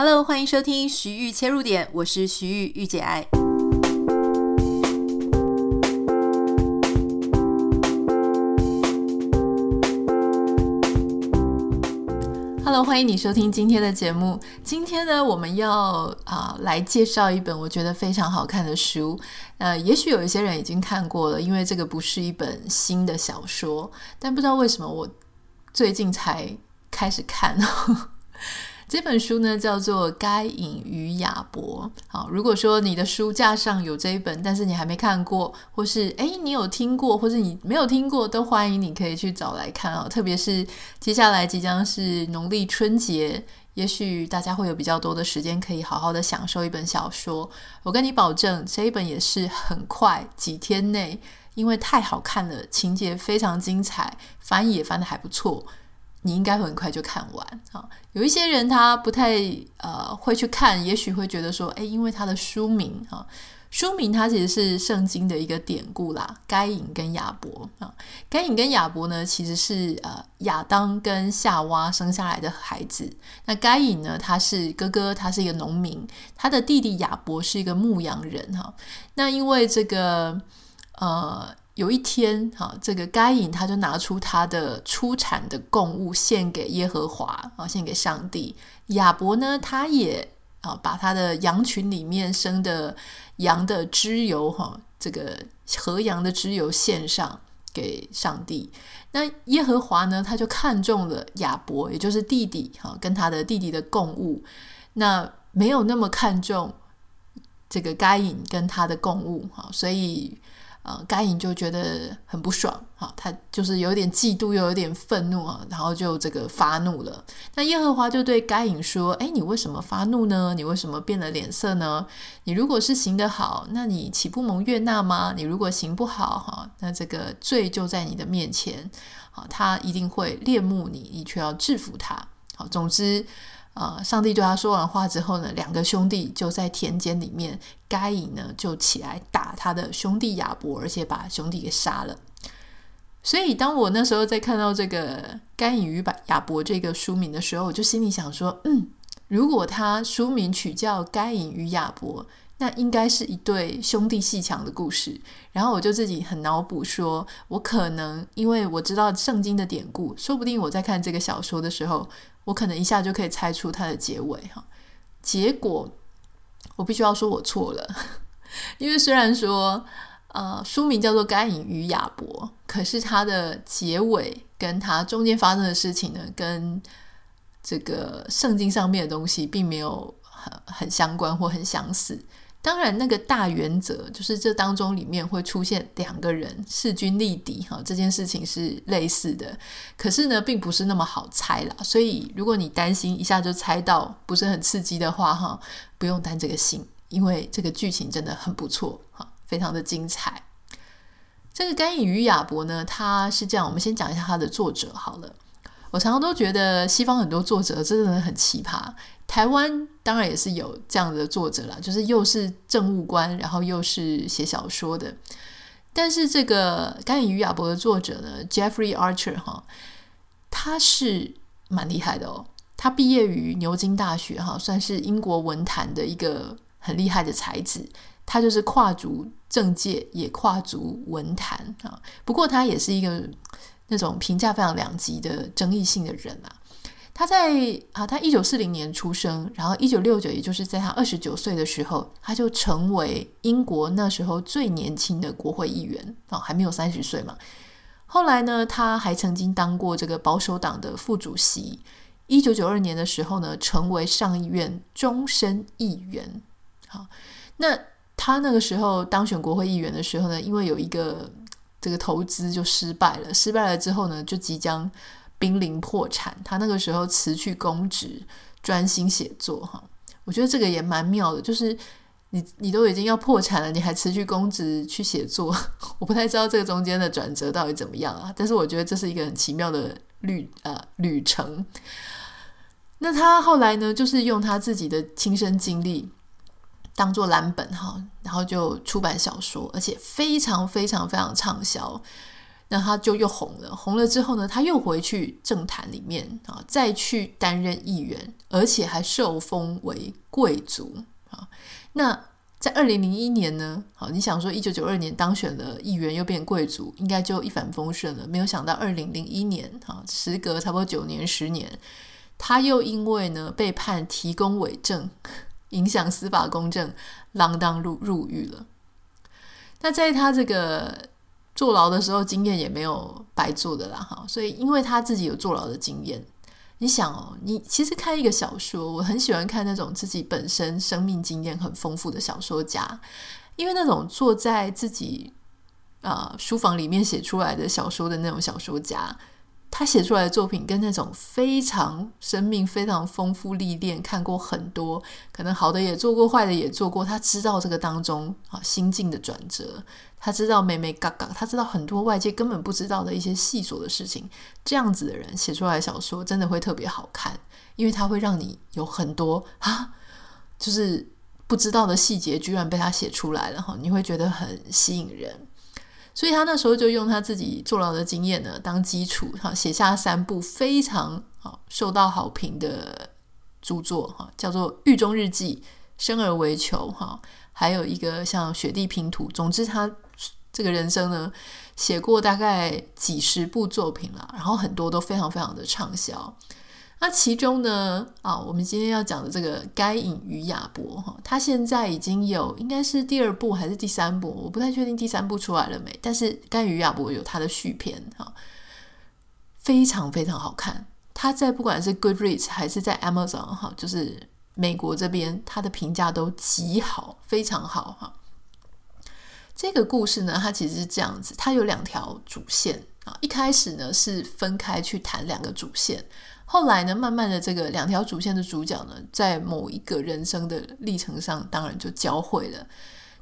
Hello，欢迎收听徐玉切入点，我是徐玉玉姐爱。Hello，欢迎你收听今天的节目。今天呢，我们要啊、来介绍一本我觉得非常好看的书。呃，也许有一些人已经看过了，因为这个不是一本新的小说，但不知道为什么我最近才开始看。这本书呢，叫做《该隐与亚伯》。好，如果说你的书架上有这一本，但是你还没看过，或是诶你有听过，或是你没有听过，都欢迎你可以去找来看哦。特别是接下来即将是农历春节，也许大家会有比较多的时间，可以好好的享受一本小说。我跟你保证，这一本也是很快几天内，因为太好看了，情节非常精彩，翻译也翻得还不错。你应该很快就看完啊！有一些人他不太呃会去看，也许会觉得说，诶，因为他的书名啊，书名它其实是圣经的一个典故啦。该隐跟亚伯啊，该隐跟亚伯呢，其实是呃亚当跟夏娃生下来的孩子。那该隐呢，他是哥哥，他是一个农民，他的弟弟亚伯是一个牧羊人哈。那因为这个呃。有一天，哈，这个该隐他就拿出他的出产的供物献给耶和华啊，献给上帝。亚伯呢，他也啊把他的羊群里面生的羊的脂油，哈，这个和羊的脂油献上给上帝。那耶和华呢，他就看中了亚伯，也就是弟弟，哈，跟他的弟弟的供物，那没有那么看重这个该隐跟他的供物，哈，所以。呃，该隐就觉得很不爽，哈，他就是有点嫉妒，又有点愤怒啊，然后就这个发怒了。那耶和华就对该隐说：“哎，你为什么发怒呢？你为什么变了脸色呢？你如果是行得好，那你岂不蒙悦纳吗？你如果行不好，哈，那这个罪就在你的面前，好，他一定会恋慕你，你却要制服他。好，总之。”啊！上帝对他说完话之后呢，两个兄弟就在田间里面。该隐呢就起来打他的兄弟亚伯，而且把兄弟给杀了。所以当我那时候在看到这个《该隐与亚伯》这个书名的时候，我就心里想说：嗯，如果他书名取叫《该隐与亚伯》，那应该是一对兄弟鬩墙的故事。然后我就自己很脑补说，我可能因为我知道圣经的典故，说不定我在看这个小说的时候。我可能一下就可以猜出它的结尾哈，结果我必须要说我错了，因为虽然说呃书名叫做《该隐与亚伯》，可是它的结尾跟它中间发生的事情呢，跟这个圣经上面的东西并没有很很相关或很相似。当然，那个大原则就是这当中里面会出现两个人势均力敌哈，这件事情是类似的。可是呢，并不是那么好猜啦。所以，如果你担心一下就猜到不是很刺激的话哈，不用担这个心，因为这个剧情真的很不错哈，非常的精彩。这个《甘隐与亚伯》呢，他是这样，我们先讲一下他的作者好了。我常常都觉得西方很多作者真的很奇葩。台湾当然也是有这样的作者啦，就是又是政务官，然后又是写小说的。但是这个《该隐与亚伯》的作者呢，Jeffrey Archer 哈，他是蛮厉害的哦。他毕业于牛津大学哈，算是英国文坛的一个很厉害的才子。他就是跨足政界，也跨足文坛啊。不过他也是一个那种评价非常两极的争议性的人啊。他在啊，他一九四零年出生，然后一九六九，也就是在他二十九岁的时候，他就成为英国那时候最年轻的国会议员啊，还没有三十岁嘛。后来呢，他还曾经当过这个保守党的副主席。一九九二年的时候呢，成为上议院终身议员。好，那他那个时候当选国会议员的时候呢，因为有一个这个投资就失败了，失败了之后呢，就即将。濒临破产，他那个时候辞去公职，专心写作。哈，我觉得这个也蛮妙的，就是你你都已经要破产了，你还辞去公职去写作，我不太知道这个中间的转折到底怎么样啊。但是我觉得这是一个很奇妙的旅呃旅程。那他后来呢，就是用他自己的亲身经历当做蓝本哈，然后就出版小说，而且非常非常非常畅销。那他就又红了，红了之后呢，他又回去政坛里面啊，再去担任议员，而且还受封为贵族啊。那在二零零一年呢，好，你想说一九九二年当选了议员，又变贵族，应该就一帆风顺了。没有想到二零零一年，哈，时隔差不多九年十年，他又因为呢被判提供伪证，影响司法公正，锒铛入入狱了。那在他这个坐牢的时候，经验也没有白做的啦，哈。所以因为他自己有坐牢的经验。你想哦，你其实看一个小说，我很喜欢看那种自己本身生命经验很丰富的小说家，因为那种坐在自己啊、书房里面写出来的小说的那种小说家。他写出来的作品跟那种非常生命非常丰富历练，看过很多，可能好的也做过，坏的也做过。他知道这个当中啊心境的转折，他知道眉眉角角，他知道很多外界根本不知道的一些细琐的事情。这样子的人写出来小说真的会特别好看，因为他会让你有很多啊，就是不知道的细节居然被他写出来了哈，你会觉得很吸引人。所以他那时候就用他自己坐牢的经验呢当基础，哈，写下三部非常啊受到好评的著作，哈，叫做《狱中日记》《生而为囚》，哈，还有一个像《雪地拼图》。总之，他这个人生呢，写过大概几十部作品了，然后很多都非常非常的畅销。那其中呢，啊，我们今天要讲的这个《该隐与亚伯》哈，他现在已经有应该是第二部还是第三部，我不太确定第三部出来了没。但是《该隐与亚伯》有他的续篇哈，非常非常好看。他在不管是 Goodreads 还是在 Amazon 哈，就是美国这边，他的评价都极好，非常好哈。这个故事呢，它其实是这样子，它有两条主线啊。一开始呢是分开去谈两个主线。后来呢，慢慢的，这个两条主线的主角呢，在某一个人生的历程上，当然就交汇了。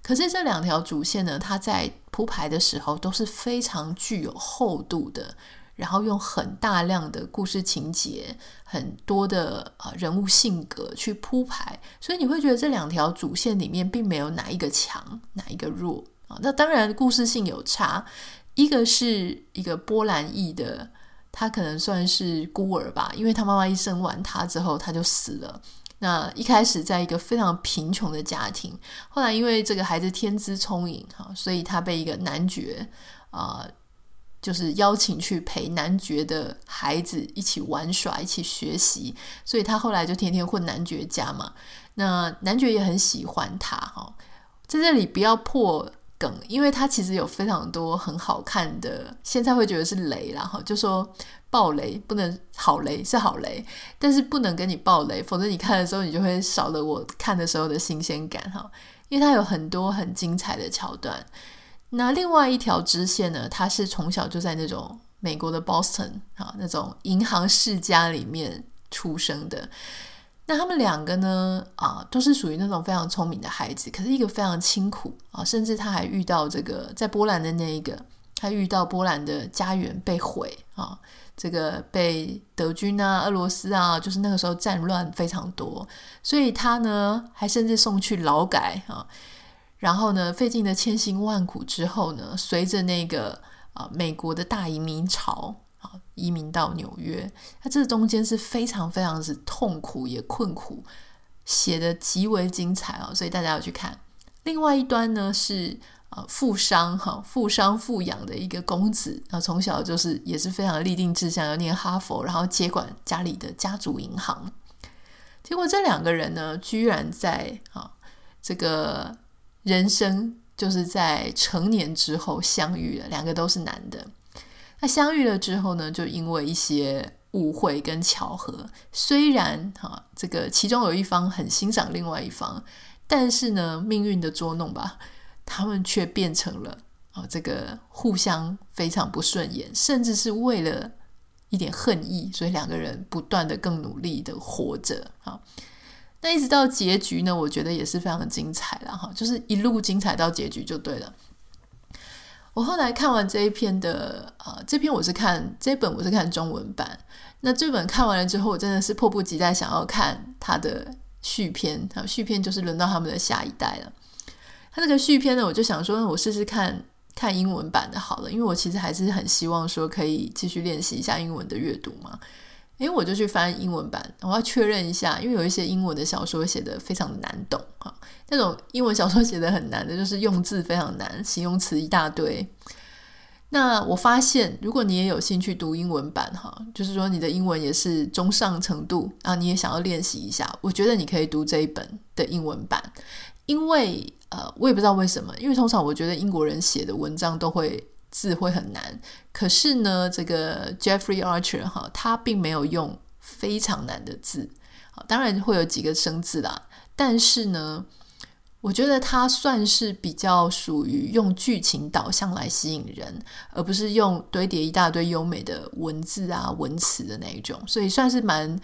可是这两条主线呢，它在铺排的时候都是非常具有厚度的，然后用很大量的故事情节、很多的啊人物性格去铺排，所以你会觉得这两条主线里面并没有哪一个强，哪一个弱啊。那当然故事性有差，一个是一个波兰裔的。他可能算是孤儿吧，因为他妈妈一生完他之后，他就死了。那一开始在一个非常贫穷的家庭，后来因为这个孩子天资聪颖哈，所以他被一个男爵啊、就是邀请去陪男爵的孩子一起玩耍，一起学习，所以他后来就天天混男爵家嘛。那男爵也很喜欢他哈，在这里不要破梗，因为它其实有非常多很好看的，现在会觉得是雷啦哈，就说爆雷不能好雷是好雷，但是不能跟你爆雷，否则你看的时候你就会少了我看的时候的新鲜感哈。因为它有很多很精彩的桥段。那另外一条支线呢，他是从小就在那种美国的 Boston 啊那种银行世家里面出生的。那他们两个呢？啊，都是属于那种非常聪明的孩子，可是一个非常清苦啊，甚至他还遇到这个在波兰的那一个，他遇到波兰的家园被毁啊，这个被德军啊、俄罗斯啊，就是那个时候战乱非常多，所以他呢还甚至送去劳改啊，然后呢费尽了千辛万苦之后呢，随着那个啊美国的大移民潮。移民到纽约，它这中间是非常非常之痛苦也困苦，写得极为精彩哦，所以大家要去看。另外一端呢是呃富商哈，富商富养的一个公子啊，从小就是也是非常立定志向要念哈佛，然后接管家里的家族银行。结果这两个人呢，居然在啊这个人生就是在成年之后相遇了，两个都是男的。那相遇了之后呢，就因为一些误会跟巧合，虽然哈这个其中有一方很欣赏另外一方，但是呢命运的捉弄吧，他们却变成了啊这个互相非常不顺眼，甚至是为了一点恨意，所以两个人不断的更努力的活着啊。那一直到结局呢，我觉得也是非常的精彩了哈，就是一路精彩到结局就对了。我后来看完这一篇的，呃，这篇我是看这本我是看中文版。那这本看完了之后，我真的是迫不及待想要看他的续篇。啊，续篇就是轮到他们的下一代了。他那个续篇呢，我就想说，我试试看看英文版的好了，因为我其实还是很希望说可以继续练习一下英文的阅读嘛。诶，我就去翻英文版，我要确认一下，因为有一些英文的小说写得非常难懂哈，那种英文小说写得很难的，就是用字非常难，形容词一大堆。那我发现，如果你也有兴趣读英文版哈，就是说你的英文也是中上程度啊，你也想要练习一下，我觉得你可以读这一本的英文版，因为呃，我也不知道为什么，因为通常我觉得英国人写的文章都会。字会很难，可是呢，这个 Jeffrey Archer 哈，他并没有用非常难的字，当然会有几个生字啦，但是呢，我觉得他算是比较属于用剧情导向来吸引人，而不是用堆叠一大堆优美的文字啊文词的那一种，所以算是蛮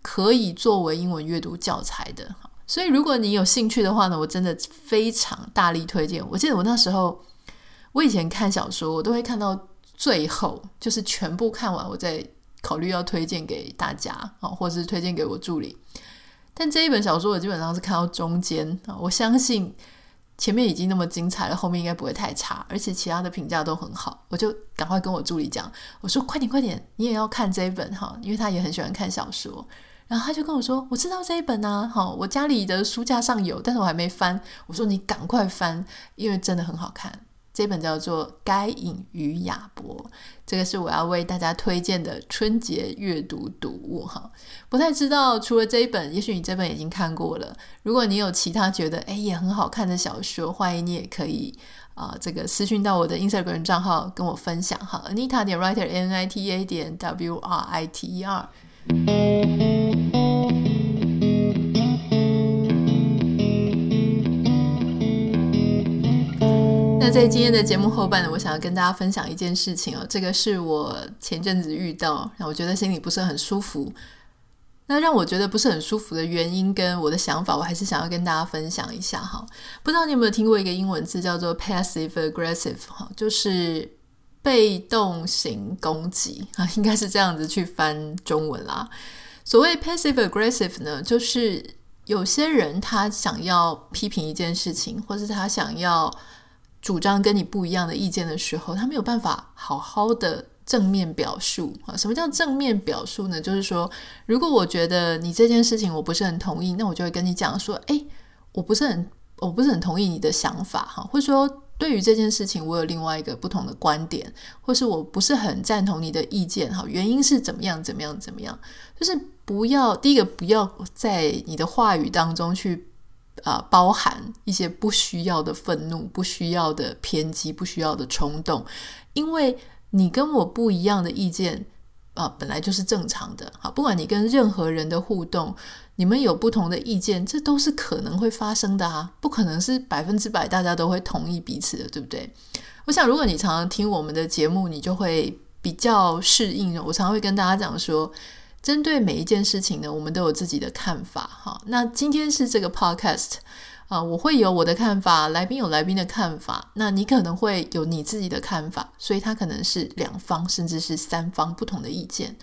可以作为英文阅读教材的。所以如果你有兴趣的话呢，我真的非常大力推荐。我记得我那时候。我以前看小说，我都会看到最后，就是全部看完，我再考虑要推荐给大家啊，或者是推荐给我助理。但这一本小说，我基本上是看到中间啊，我相信前面已经那么精彩了，后面应该不会太差，而且其他的评价都很好，我就赶快跟我助理讲，我说快点快点，你也要看这一本哈，因为他也很喜欢看小说。然后他就跟我说，我知道这一本啊，好，我家里的书架上有，但是我还没翻。我说你赶快翻，因为真的很好看。这本叫做《该隐与亚伯》，这个是我要为大家推荐的春节阅读读物哈。不太知道，除了这一本，也许你这本已经看过了。如果你有其他觉得诶也很好看的小说，欢迎你也可以啊、呃，这个私讯到我的 Instagram 账号跟我分享哈。Anita 点 Writer N I T A 点 W R I T E R。那在今天的节目后半呢，我想要跟大家分享一件事情哦，这个是我前阵子遇到，让我觉得心里不是很舒服。那让我觉得不是很舒服的原因跟我的想法，我还是想要跟大家分享一下哈。不知道你有没有听过一个英文字叫做 passive aggressive 哈，就是被动型攻击啊，应该是这样子去翻中文啦。所谓 passive aggressive 呢，就是有些人他想要批评一件事情，或是他想要。主张跟你不一样的意见的时候，他没有办法好好的正面表述啊。什么叫正面表述呢？就是说，如果我觉得你这件事情我不是很同意，那我就会跟你讲说，诶，我不是很，我不是很同意你的想法哈，或者说对于这件事情我有另外一个不同的观点，或是我不是很赞同你的意见哈，原因是怎么样怎么样怎么样，就是不要第一个不要在你的话语当中去。啊、包含一些不需要的愤怒、不需要的偏激、不需要的冲动，因为你跟我不一样的意见啊、本来就是正常的。好，不管你跟任何人的互动，你们有不同的意见，这都是可能会发生的啊，不可能是百分之百大家都会同意彼此的，对不对？我想，如果你常常听我们的节目，你就会比较适应。我常常会跟大家讲说。针对每一件事情呢，我们都有自己的看法哈。那今天是这个 podcast 啊，我会有我的看法，来宾有来宾的看法，那你可能会有你自己的看法，所以它可能是两方甚至是三方不同的意见。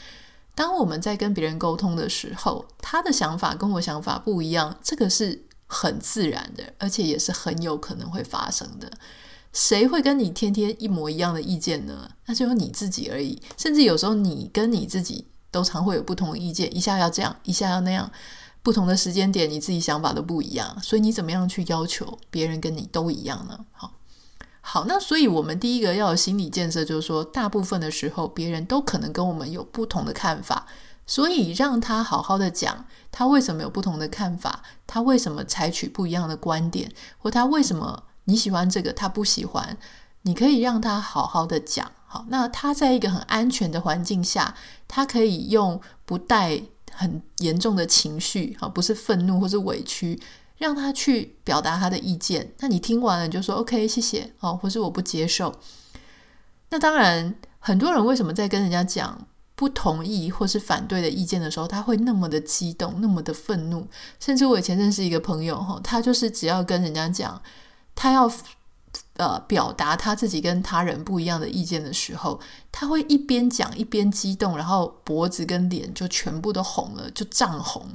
当我们在跟别人沟通的时候，他的想法跟我想法不一样，这个是很自然的，而且也是很有可能会发生的。谁会跟你天天一模一样的意见呢？那就有你自己而已，甚至有时候你跟你自己。都常会有不同的意见，一下要这样，一下要那样，不同的时间点，你自己想法都不一样，所以你怎么样去要求别人跟你都一样呢？好，好，那所以我们第一个要有心理建设，就是说，大部分的时候，别人都可能跟我们有不同的看法，所以让他好好的讲，他为什么有不同的看法，他为什么采取不一样的观点，或他为什么你喜欢这个，他不喜欢，你可以让他好好的讲。好，那他在一个很安全的环境下，他可以用不带很严重的情绪，好，不是愤怒或是委屈，让他去表达他的意见。那你听完了你就说 OK，谢谢，好，或是我不接受。那当然，很多人为什么在跟人家讲不同意或是反对的意见的时候，他会那么的激动，那么的愤怒？甚至我以前认识一个朋友，哈，他就是只要跟人家讲，他要。呃，表达他自己跟他人不一样的意见的时候，他会一边讲一边激动，然后脖子跟脸就全部都红了，就涨红。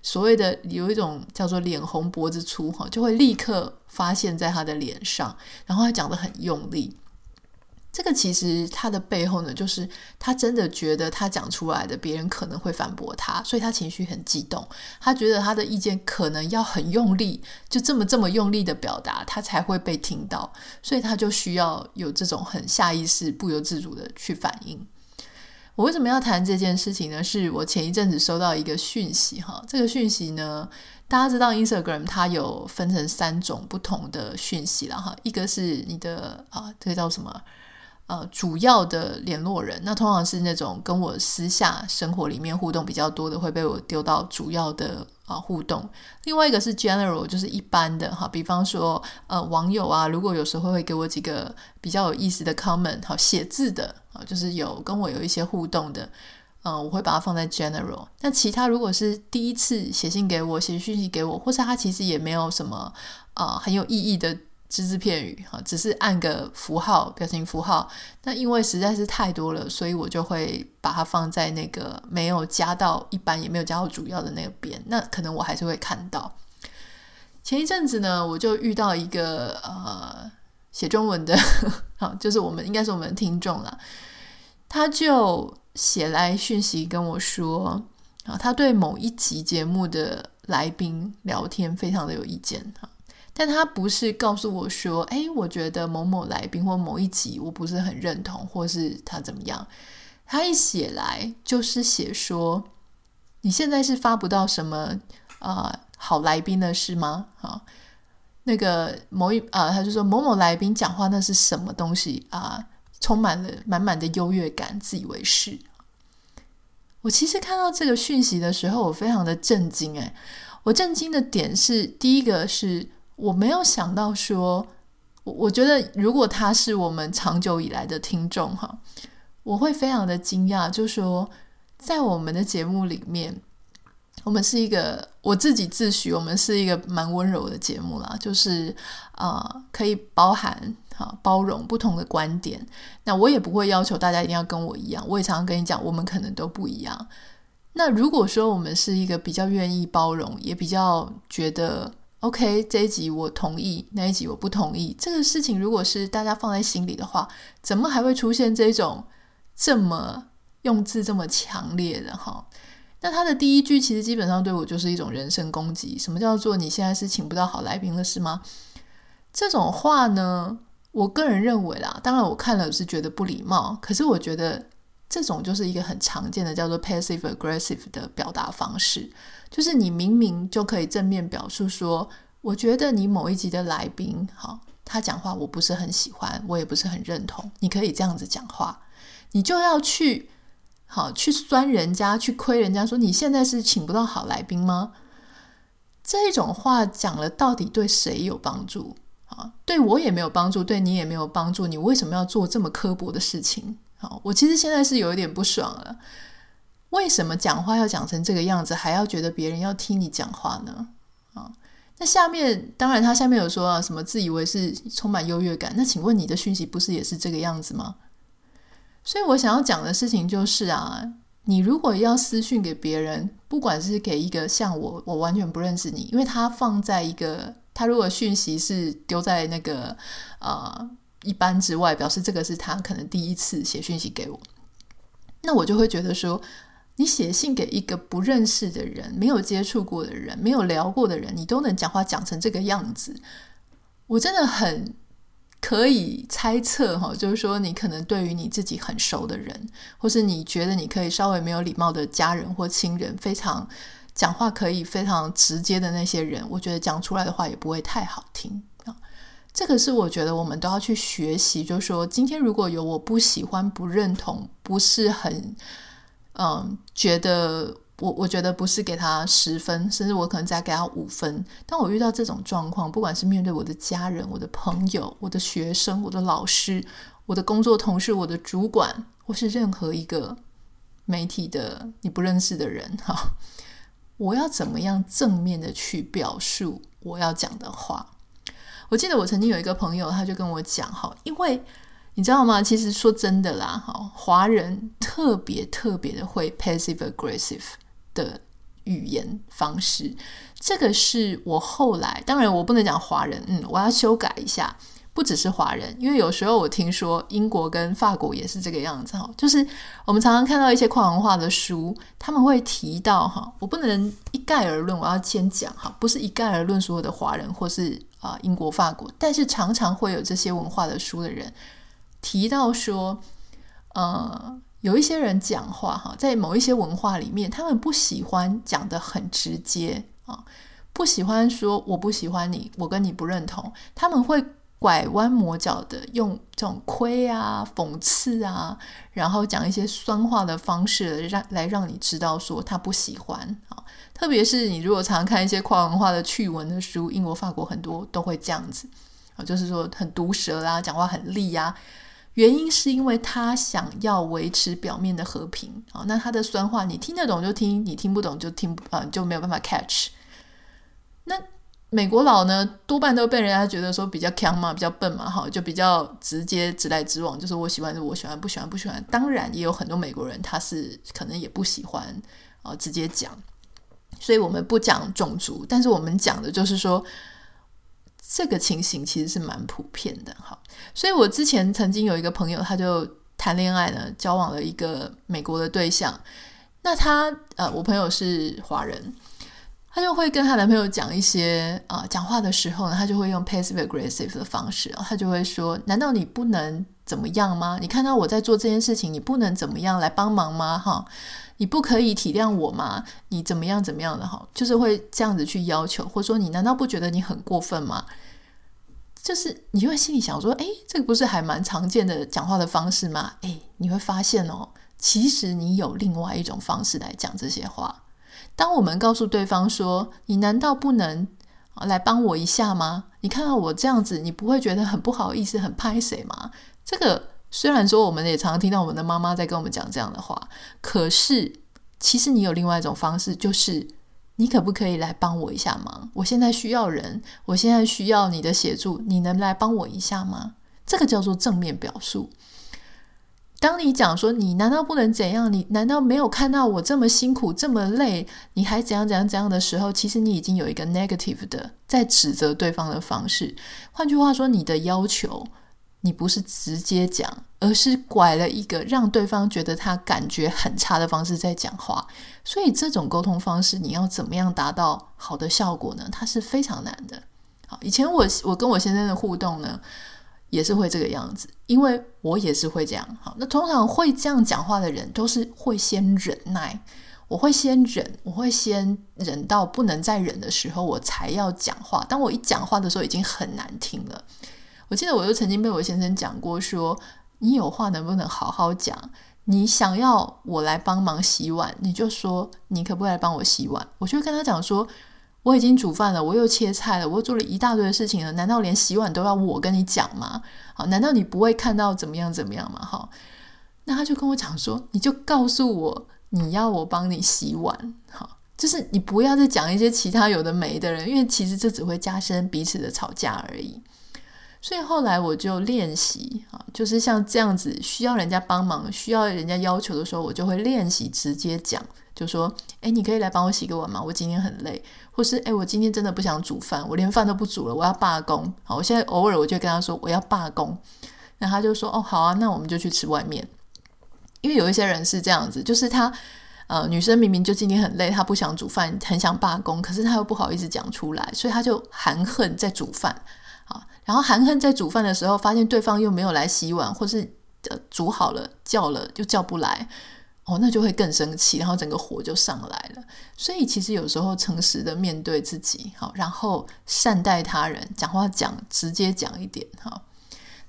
所谓的有一种叫做脸红脖子粗哈，就会立刻发现在他的脸上，然后他讲的很用力。这个其实他的背后呢，就是他真的觉得他讲出来的别人可能会反驳他，所以他情绪很激动。他觉得他的意见可能要很用力，就这么这么用力的表达，他才会被听到。所以他就需要有这种很下意识、不由自主的去反应。我为什么要谈这件事情呢？是我前一阵子收到一个讯息哈，这个讯息呢，大家知道 Instagram 它有分成三种不同的讯息了哈，一个是你的啊，这个叫什么？呃，主要的联络人，那通常是那种跟我私下生活里面互动比较多的，会被我丢到主要的啊互动。另外一个是 general，就是一般的哈，比方说呃网友啊，如果有时候会给我几个比较有意思的 comment，好写字的啊，就是有跟我有一些互动的，嗯、呃，我会把它放在 general。那其他如果是第一次写信给我、写讯息给我，或是他其实也没有什么啊、呃、很有意义的。只字片语哈，只是按个符号、表情符号。那因为实在是太多了，所以我就会把它放在那个没有加到一般，也没有加到主要的那个边。那可能我还是会看到。前一阵子呢，我就遇到一个呃写中文的，好，就是我们应该是我们的听众了。他就写来讯息跟我说，啊，他对某一集节目的来宾聊天非常的有意见哈。但他不是告诉我说：“哎，我觉得某某来宾或某一集我不是很认同，或是他怎么样。”他一写来就是写说：“你现在是发不到什么啊、好来宾的是吗？”啊，那个某一啊、他就说某某来宾讲话那是什么东西啊、充满了满满的优越感，自以为是。我其实看到这个讯息的时候，我非常的震惊。哎，我震惊的点是第一个是。我没有想到说，我我觉得如果他是我们长久以来的听众哈，我会非常的惊讶，就说在我们的节目里面，我们是一个我自己自诩我们是一个蛮温柔的节目啦，就是啊、可以包含哈包容不同的观点，那我也不会要求大家一定要跟我一样，我也常常跟你讲，我们可能都不一样。那如果说我们是一个比较愿意包容，也比较觉得。OK，这一集我同意，那一集我不同意。这个事情如果是大家放在心里的话，怎么还会出现这种这么用字这么强烈的哈？那他的第一句其实基本上对我就是一种人身攻击。什么叫做你现在是请不到好来宾了是吗？这种话呢，我个人认为啦，当然我看了是觉得不礼貌，可是我觉得这种就是一个很常见的叫做 passive aggressive 的表达方式。就是你明明就可以正面表述说，我觉得你某一集的来宾，好，他讲话我不是很喜欢，我也不是很认同。你可以这样子讲话，你就要去好去酸人家，去亏人家，说你现在是请不到好来宾吗？这种话讲了，到底对谁有帮助？啊，对我也没有帮助，对你也没有帮助。你为什么要做这么刻薄的事情？好，我其实现在是有一点不爽了。为什么讲话要讲成这个样子，还要觉得别人要听你讲话呢？啊，那下面当然他下面有说啊，什么自以为是，充满优越感。那请问你的讯息不是也是这个样子吗？所以我想要讲的事情就是啊，你如果要私讯给别人，不管是给一个像我，我完全不认识你，因为他放在一个，他如果讯息是丢在那个呃一般之外，表示这个是他可能第一次写讯息给我，那我就会觉得说。你写信给一个不认识的人、没有接触过的人、没有聊过的人，你都能讲话讲成这个样子，我真的很可以猜测哈，就是说你可能对于你自己很熟的人，或是你觉得你可以稍微没有礼貌的家人或亲人，非常讲话可以非常直接的那些人，我觉得讲出来的话也不会太好听。这个是我觉得我们都要去学习，就是说今天如果有我不喜欢、不认同、不是很。嗯，觉得我我觉得不是给他十分，甚至我可能再给他五分。当我遇到这种状况，不管是面对我的家人、我的朋友、我的学生、我的老师、我的工作同事、我的主管，或是任何一个媒体的你不认识的人，哈，我要怎么样正面的去表述我要讲的话？我记得我曾经有一个朋友，他就跟我讲，哈，因为。你知道吗？其实说真的啦，哈，华人特别特别的会 passive aggressive 的语言方式。这个是我后来，当然我不能讲华人，嗯，我要修改一下，不只是华人，因为有时候我听说英国跟法国也是这个样子哈，就是我们常常看到一些跨文化的书，他们会提到哈，我不能一概而论，我要先讲哈，不是一概而论所有的华人或是啊英国、法国，但是常常会有这些文化的书的人提到说，呃，有一些人讲话哈，在某一些文化里面，他们不喜欢讲得很直接啊，不喜欢说我不喜欢你，我跟你不认同，他们会。拐弯抹角的用这种亏啊、讽刺啊，然后讲一些酸话的方式，让来让你知道说他不喜欢啊。特别是你如果常看一些跨文化的趣闻的书，英国、法国很多都会这样子啊，就是说很毒舌啦，讲话很利啊。原因是因为他想要维持表面的和平啊。那他的酸话你听得懂就听，你听不懂就听啊，就没有办法 catch。那。美国佬呢，多半都被人家觉得说比较强嘛，比较笨嘛，哈，就比较直接，直来直往，就是我喜欢就我喜欢，不喜欢不喜欢。当然也有很多美国人，他是可能也不喜欢啊，直接讲。所以我们不讲种族，但是我们讲的就是说，这个情形其实是蛮普遍的，哈。所以我之前曾经有一个朋友，他就谈恋爱呢，交往了一个美国的对象。那他呃，我朋友是华人。他就会跟她男朋友讲一些啊、讲话的时候呢，他就会用 passive aggressive 的方式，他就会说：“难道你不能怎么样吗？你看到我在做这件事情，你不能怎么样来帮忙吗？哈，你不可以体谅我吗？你怎么样怎么样的哈？就是会这样子去要求，或者说你难道不觉得你很过分吗？就是你会心里想说：诶，这个不是还蛮常见的讲话的方式吗？诶，你会发现哦，其实你有另外一种方式来讲这些话。”当我们告诉对方说：“你难道不能来帮我一下吗？你看到我这样子，你不会觉得很不好意思、很拍谁吗？”这个虽然说我们也常常听到我们的妈妈在跟我们讲这样的话，可是其实你有另外一种方式，就是你可不可以来帮我一下忙？我现在需要人，我现在需要你的协助，你能来帮我一下吗？这个叫做正面表述。当你讲说，你难道不能怎样？你难道没有看到我这么辛苦这么累，你还怎样怎样怎样的时候，其实你已经有一个 negative 的在指责对方的方式。换句话说，你的要求你不是直接讲，而是拐了一个让对方觉得他感觉很差的方式在讲话。所以这种沟通方式，你要怎么样达到好的效果呢？它是非常难的。好，以前我我跟我先生的互动呢，也是会这个样子，因为我也是会这样。好，那通常会这样讲话的人，都是会先忍耐。我会先忍，我会先忍到不能再忍的时候，我才要讲话。当我一讲话的时候，已经很难听了。我记得我就曾经被我先生讲过说，你有话能不能好好讲？你想要我来帮忙洗碗，你就说你可不可以来帮我洗碗？我就跟他讲说。我已经煮饭了，我又切菜了，我又做了一大堆的事情了。难道连洗碗都要我跟你讲吗？好，难道你不会看到怎么样怎么样吗？好，那他就跟我讲说，你就告诉我你要我帮你洗碗，好，就是你不要再讲一些其他有的没的人，因为其实这只会加深彼此的吵架而已。所以后来我就练习啊，就是像这样子需要人家帮忙、需要人家要求的时候，我就会练习直接讲。就说，诶，你可以来帮我洗个碗吗？我今天很累，或是，诶，我今天真的不想煮饭，我连饭都不煮了，我要罢工。好，我现在偶尔我就跟他说我要罢工，那他就说，哦，好啊，那我们就去吃外面。因为有一些人是这样子，就是他，呃，女生明明就今天很累，她不想煮饭，很想罢工，可是她又不好意思讲出来，所以她就含恨在煮饭。然后含恨在煮饭的时候，发现对方又没有来洗碗，或是，呃，煮好了叫了又叫不来。哦，那就会更生气，然后整个火就上来了。所以其实有时候诚实的面对自己，好，然后善待他人，讲话讲直接讲一点，哈。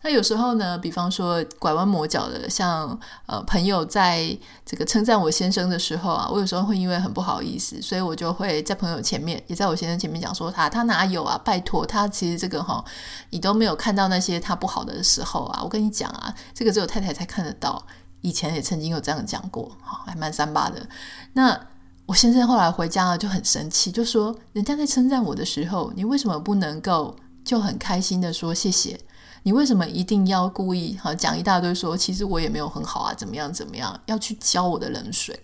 那有时候呢，比方说拐弯抹角的，像呃朋友在这个称赞我先生的时候啊，我有时候会因为很不好意思，所以我就会在朋友前面，也在我先生前面讲说他他哪有啊？拜托他其实这个哈，你都没有看到那些他不好的时候啊。我跟你讲啊，这个只有太太才看得到。以前也曾经有这样讲过，哈还蛮三八的。那我先生后来回家了就很生气，就说：“人家在称赞我的时候，你为什么不能够就很开心的说谢谢？你为什么一定要故意哈讲一大堆说其实我也没有很好啊，怎么样怎么样，要去浇我的冷水？”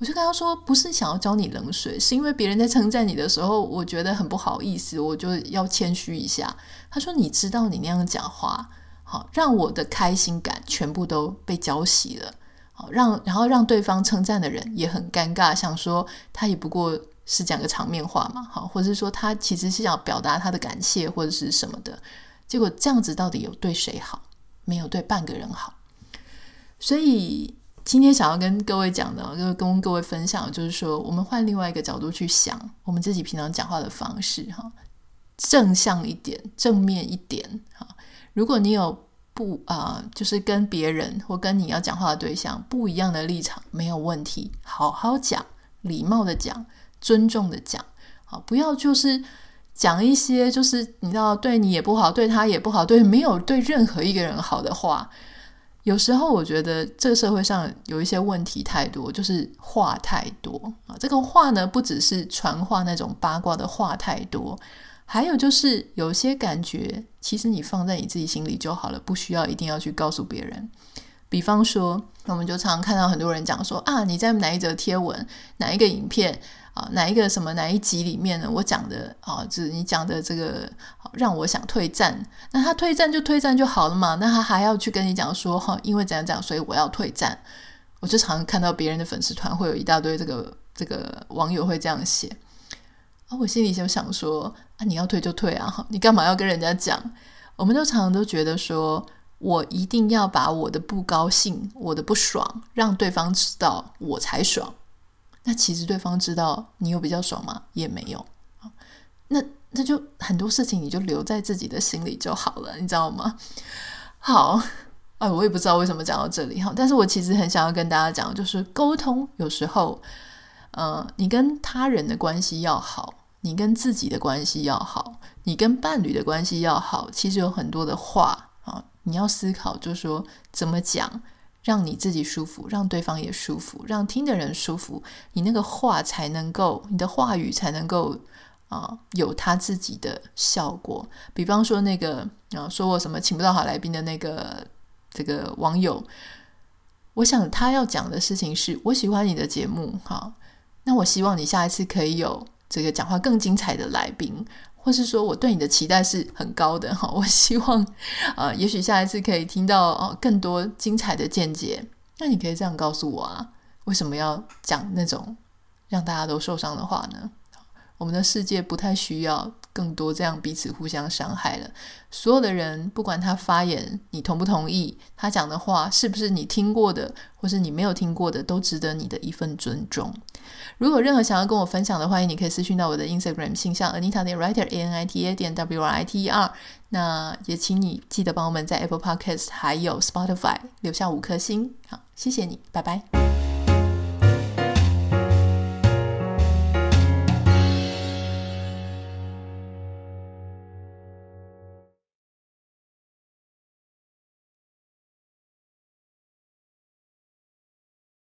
我就跟他说，不是想要浇你冷水，是因为别人在称赞你的时候，我觉得很不好意思，我就要谦虚一下。他说，你知道你那样讲话，好让我的开心感全部都被浇熄了，好让然后让对方称赞的人也很尴尬，想说他也不过是讲个场面话嘛，好，或者是说他其实是想表达他的感谢或者是什么的，结果这样子到底有对谁好？没有对半个人好，所以。今天想要跟各位讲的，就跟各位分享，就是说，我们换另外一个角度去想，我们自己平常讲话的方式，哈，正向一点，正面一点，哈。如果你有不啊、就是跟别人或跟你要讲话的对象不一样的立场，没有问题，好好讲，礼貌的讲，尊重的讲，好，不要就是讲一些就是你知道对你也不好，对他也不好，对没有对任何一个人好的话。有时候我觉得这个社会上有一些问题太多，就是话太多啊。这个话呢，不只是传话那种八卦的话太多，还有就是有些感觉，其实你放在你自己心里就好了，不需要一定要去告诉别人。比方说，我们就常常看到很多人讲说啊，你在哪一则贴文、哪一个影片。啊，哪一个什么哪一集里面呢？我讲的啊，就是你讲的这个，让我想退战。那他退战就退战就好了嘛？那他还要去跟你讲说，哈，因为怎样怎样，所以我要退战。我就常看到别人的粉丝团会有一大堆这个这个网友会这样写啊，我心里就想说啊，你要退就退啊，你干嘛要跟人家讲？我们都常常都觉得说我一定要把我的不高兴、我的不爽让对方知道，我才爽。那其实对方知道你有比较爽吗？也没有。那那就很多事情你就留在自己的心里就好了，你知道吗？好，哎，我也不知道为什么讲到这里哈，但是我其实很想要跟大家讲，就是沟通有时候，呃，你跟他人的关系要好，你跟自己的关系要好，你跟伴侣的关系要好，其实有很多的话啊，你要思考，就是说怎么讲。让你自己舒服，让对方也舒服，让听的人舒服，你那个话才能够，你的话语才能够啊、有他自己的效果。比方说那个啊、说我什么请不到好来宾的那个这个网友，我想他要讲的事情是我喜欢你的节目，哈，那我希望你下一次可以有这个讲话更精彩的来宾。或是说我对你的期待是很高的哈，我希望啊、呃，也许下一次可以听到哦更多精彩的见解。那你可以这样告诉我啊，为什么要讲那种让大家都受伤的话呢？我们的世界不太需要更多这样彼此互相伤害了。所有的人，不管他发言你同不同意，他讲的话是不是你听过的，或是你没有听过的，都值得你的一份尊重。如果任何想要跟我分享的，欢迎你可以私讯到我的 Instagram 信箱 Anita 点 Writer A N I T A 点 W R I T E R。那也请你记得帮我们在 Apple Podcast 还有 Spotify 留下五颗星。好，谢谢你，拜拜。